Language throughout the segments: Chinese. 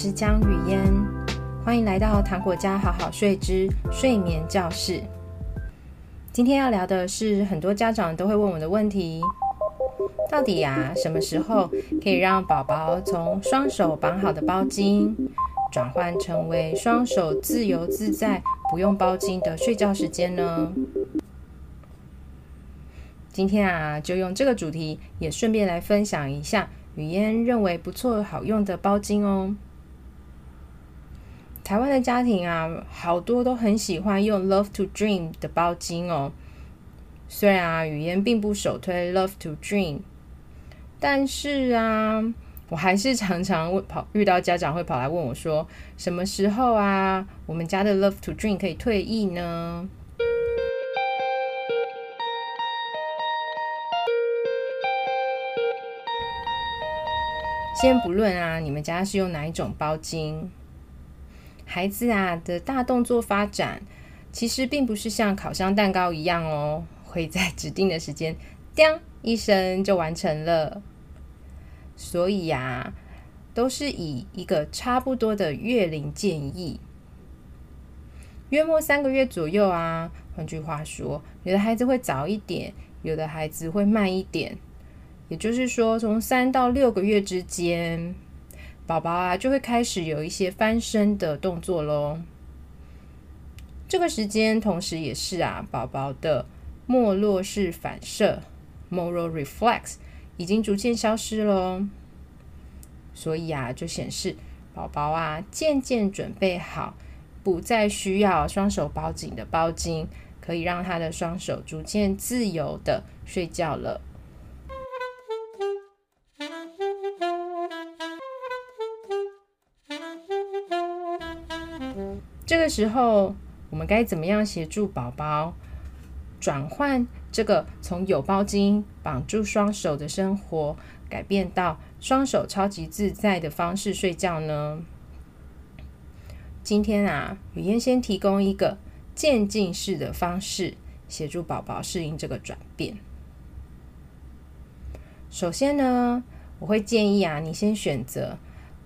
是江雨嫣，欢迎来到糖果家好好睡之睡眠教室。今天要聊的是很多家长都会问我的问题：到底呀，什么时候可以让宝宝从双手绑好的包巾，转换成为双手自由自在、不用包巾的睡觉时间呢？今天啊，就用这个主题，也顺便来分享一下雨嫣认为不错好用的包巾哦。台湾的家庭啊，好多都很喜欢用 Love to Dream 的包巾哦。虽然啊，语言并不首推 Love to Dream，但是啊，我还是常常会跑遇到家长会跑来问我说，什么时候啊，我们家的 Love to Dream 可以退役呢？先不论啊，你们家是用哪一种包巾？孩子啊的大动作发展，其实并不是像烤箱蛋糕一样哦，会在指定的时间“叮”一声就完成了。所以呀，都是以一个差不多的月龄建议，约莫三个月左右啊。换句话说，有的孩子会早一点，有的孩子会慢一点。也就是说，从三到六个月之间，宝宝啊就会开始有一些翻身的动作喽。这个时间，同时也是啊，宝宝的莫洛氏反射 （Moro reflex） 已经逐渐消失喽。所以啊，就显示宝宝啊渐渐准备好，不再需要双手包紧的包巾，可以让他的双手逐渐自由的睡觉了。这个时候，我们该怎么样协助宝宝转换这个从有包巾绑住双手的生活，改变到双手超级自在的方式睡觉呢？今天啊，雨嫣先提供一个渐进式的方式，协助宝宝适应这个转变。首先呢，我会建议啊，你先选择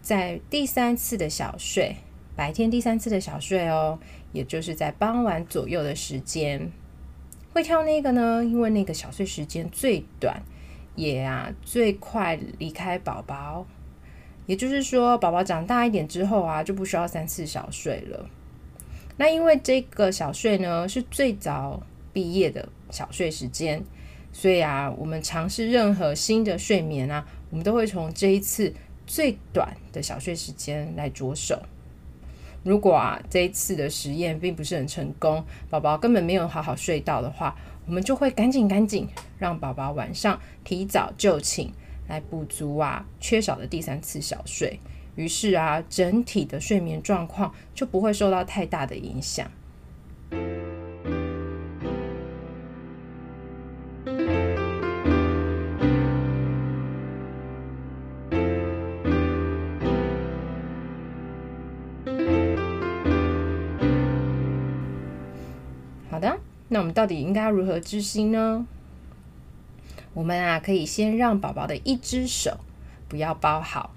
在第三次的小睡。白天第三次的小睡哦，也就是在傍晚左右的时间，会挑那个呢，因为那个小睡时间最短，也啊最快离开宝宝。也就是说，宝宝长大一点之后啊，就不需要三次小睡了。那因为这个小睡呢，是最早毕业的小睡时间，所以啊，我们尝试任何新的睡眠啊，我们都会从这一次最短的小睡时间来着手。如果啊这一次的实验并不是很成功，宝宝根本没有好好睡到的话，我们就会赶紧赶紧让宝宝晚上提早就寝，来补足啊缺少的第三次小睡。于是啊整体的睡眠状况就不会受到太大的影响。的那我们到底应该如何知心呢？我们啊，可以先让宝宝的一只手不要包好，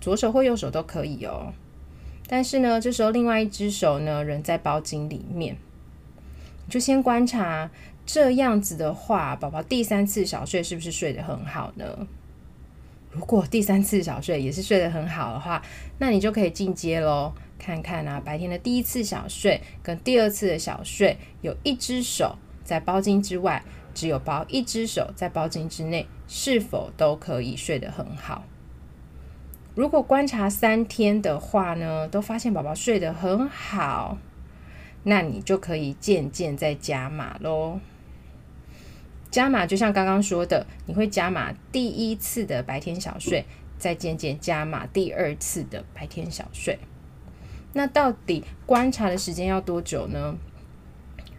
左手或右手都可以哦。但是呢，这时候另外一只手呢，仍在包巾里面，就先观察这样子的话，宝宝第三次小睡是不是睡得很好呢？如果第三次小睡也是睡得很好的话，那你就可以进阶喽。看看啊，白天的第一次小睡跟第二次的小睡，有一只手在包巾之外，只有包一只手在包巾之内，是否都可以睡得很好？如果观察三天的话呢，都发现宝宝睡得很好，那你就可以渐渐再加码喽。加码就像刚刚说的，你会加码第一次的白天小睡，再渐渐加码第二次的白天小睡。那到底观察的时间要多久呢？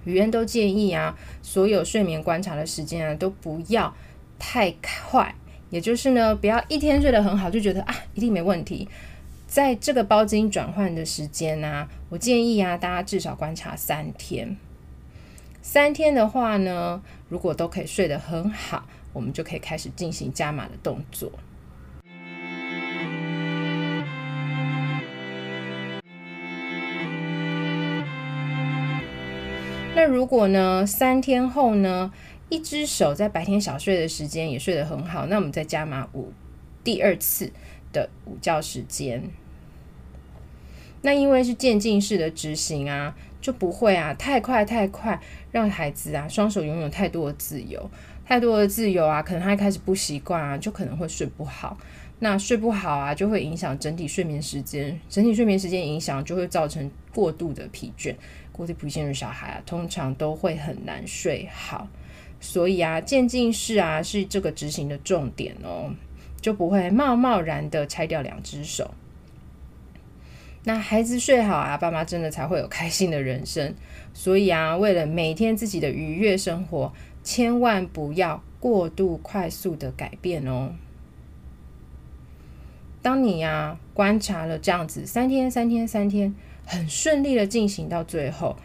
语言都建议啊，所有睡眠观察的时间啊，都不要太快。也就是呢，不要一天睡得很好就觉得啊，一定没问题。在这个包巾转换的时间啊，我建议啊，大家至少观察三天。三天的话呢如果都可以睡得很好我们就可以开始进行加码的动作。那如果呢三天后呢一只手在白天小睡的时间也睡得很好那我们再加码五第二次的午觉时间。那因为是渐进式的执行啊就不会啊太快太快，让孩子啊双手拥有太多的自由，太多的自由啊，可能他一开始不习惯啊，就可能会睡不好。那睡不好啊，就会影响整体睡眠时间，整体睡眠时间影响就会造成过度的疲倦。过度疲倦的小孩啊，通常都会很难睡好。所以啊，渐进式啊是这个执行的重点哦，就不会贸贸然的拆掉两只手。那孩子睡好啊，爸妈真的才会有开心的人生。所以啊，为了每天自己的愉悦生活，千万不要过度快速的改变哦。当你呀、观察了这样子三天、三天、三天，很顺利的进行到最后，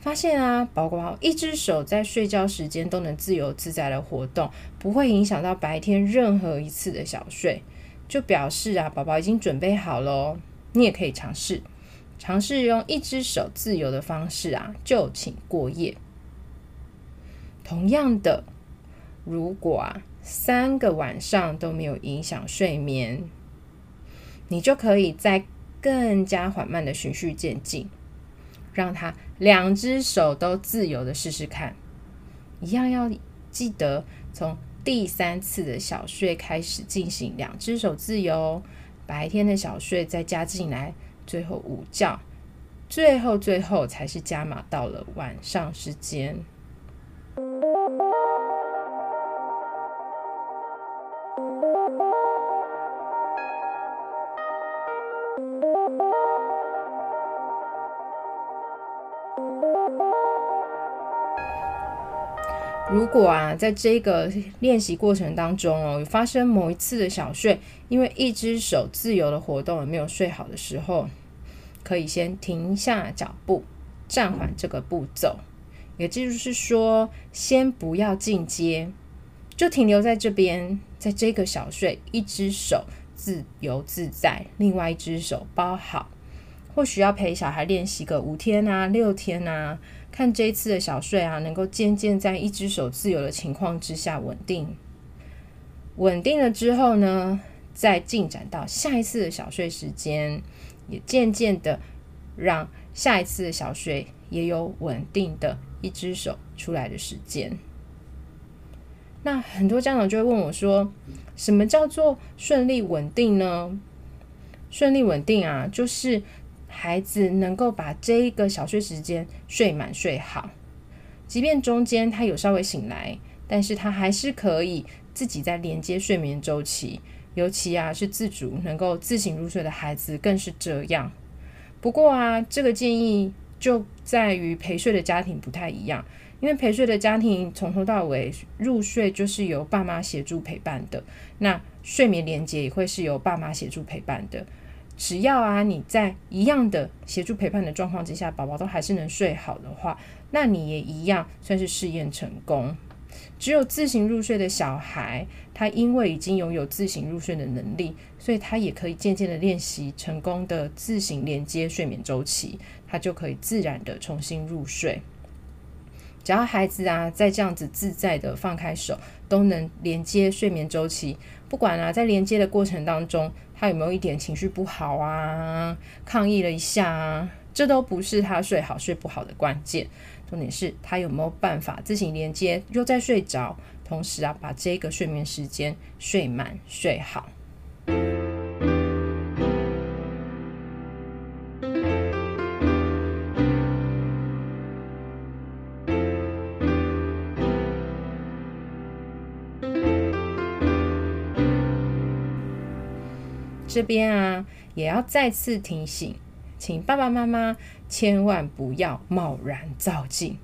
发现啊，宝宝一只手在睡觉时间都能自由自在的活动，不会影响到白天任何一次的小睡，就表示啊，宝宝已经准备好了。你也可以尝试，尝试用一只手自由的方式啊，就寝过夜。同样的，如果啊三个晚上都没有影响睡眠，你就可以再更加缓慢的循序渐进，让他两只手都自由的试试看。一样要记得从第三次的小睡开始进行两只手自由，白天的小睡再加进来，最后午觉，最后最后才是加码到了晚上时间。如果啊，在这个练习过程当中哦，有发生某一次的小睡，因为一只手自由的活动而没有睡好的时候，可以先停下脚步，暂缓这个步骤，也就是说，先不要进阶，就停留在这边，在这个小睡，一只手自由自在，另外一只手包好，或许要陪小孩练习个五天啊、六天啊。看这一次的小睡啊，能够渐渐在一只手自由的情况之下稳定，稳定了之后呢，再进展到下一次的小睡时间，也渐渐的让下一次的小睡也有稳定的一只手出来的时间。那很多家长就会问我说，什么叫做顺利稳定呢？顺利稳定啊，就是。孩子能够把这一个小睡时间睡满睡好，即便中间他有稍微醒来，但是他还是可以自己在连接睡眠周期。尤其啊是自主能够自行入睡的孩子更是这样。不过啊，这个建议就在于陪睡的家庭不太一样，因为陪睡的家庭从头到尾入睡就是由爸妈协助陪伴的，那睡眠连接也会是由爸妈协助陪伴的。只要啊，你在一样的协助陪伴的状况之下，宝宝都还是能睡好的话，那你也一样算是试验成功。只有自行入睡的小孩，他因为已经拥有自行入睡的能力，所以他也可以渐渐的练习成功的自行连接睡眠周期，他就可以自然的重新入睡。只要孩子啊，在这样子自在的放开手，都能连接睡眠周期。不管啊，在连接的过程当中，他有没有一点情绪不好啊，抗议了一下啊，这都不是他睡好睡不好的关键。重点是他有没有办法自行连接，又在睡着，同时啊，把这个睡眠时间睡满睡好。这边啊，也要再次提醒，请爸爸妈妈千万不要贸然躁进，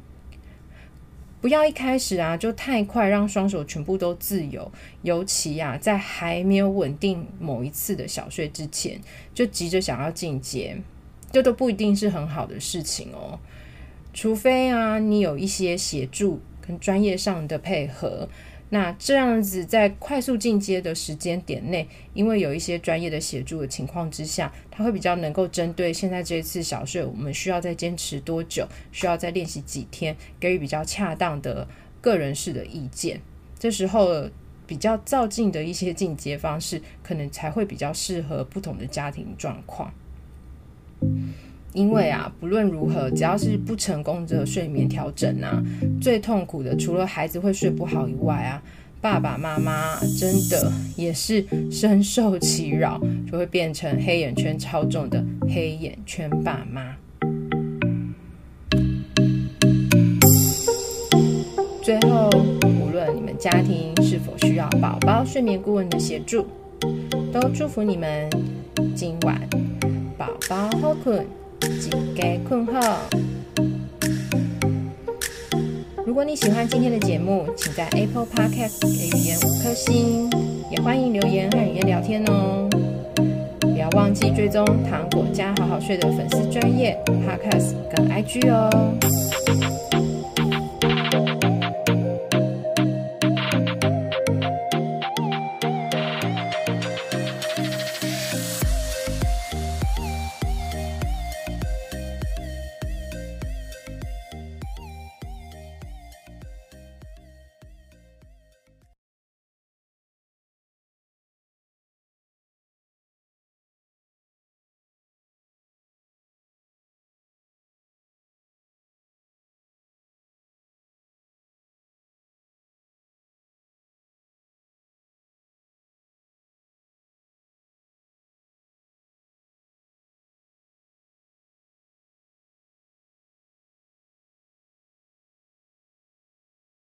不要一开始啊就太快让双手全部都自由，尤其啊在还没有稳定某一次的小睡之前，就急着想要进阶，这都不一定是很好的事情哦。除非啊你有一些协助跟专业上的配合。那这样子在快速进阶的时间点内，因为有一些专业的协助的情况之下，他会比较能够针对现在这一次小睡，我们需要再坚持多久，需要再练习几天，给予比较恰当的个人式的意见。这时候比较躁进的一些进阶方式，可能才会比较适合不同的家庭状况。因为啊，不论如何，只要是不成功的睡眠调整啊，最痛苦的除了孩子会睡不好以外啊，爸爸妈妈真的也是深受其扰，就会变成黑眼圈超重的黑眼圈爸妈。最后，无论你们家庭是否需要宝宝睡眠顾问的协助，都祝福你们今晚宝宝好困。几个困惑。如果你喜欢今天的节目，请在 Apple Podcast 给语言五颗星，也欢迎留言和语言聊天哦。不要忘记追踪糖果家好好睡的粉丝专业 Podcast 跟 IG 哦。